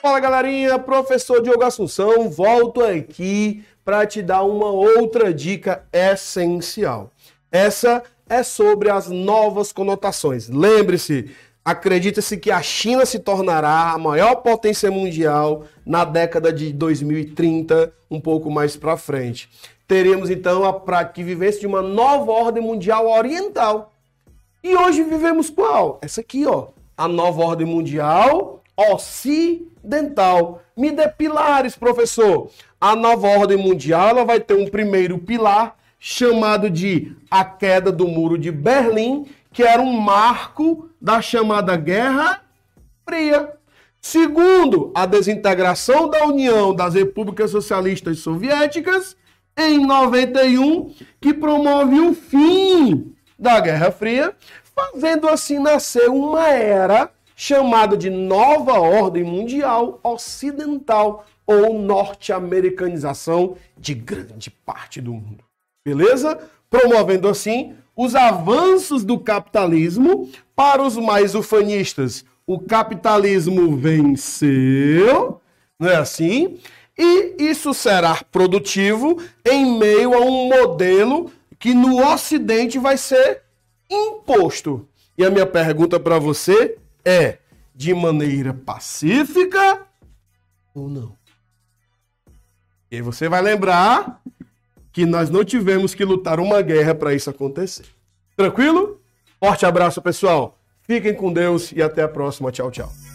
Fala galerinha, professor Diogo Assunção, volto aqui para te dar uma outra dica essencial. Essa é sobre as novas conotações. Lembre-se, acredita-se que a China se tornará a maior potência mundial na década de 2030, um pouco mais para frente. Teremos então a prática vivência de uma nova ordem mundial oriental. E hoje vivemos qual? Essa aqui, ó, a nova ordem mundial ocidental dental. Me dê pilares, professor. A nova ordem mundial ela vai ter um primeiro pilar chamado de a queda do muro de Berlim, que era um marco da chamada Guerra Fria. Segundo, a desintegração da União das Repúblicas Socialistas Soviéticas em 91, que promove o fim da Guerra Fria, fazendo assim nascer uma era chamado de nova ordem mundial ocidental ou norte-americanização de grande parte do mundo. Beleza? Promovendo assim os avanços do capitalismo para os mais ufanistas. O capitalismo venceu, não é assim? E isso será produtivo em meio a um modelo que no Ocidente vai ser imposto. E a minha pergunta para você é de maneira pacífica ou não. E você vai lembrar que nós não tivemos que lutar uma guerra para isso acontecer. Tranquilo? Forte abraço, pessoal. Fiquem com Deus e até a próxima. Tchau, tchau.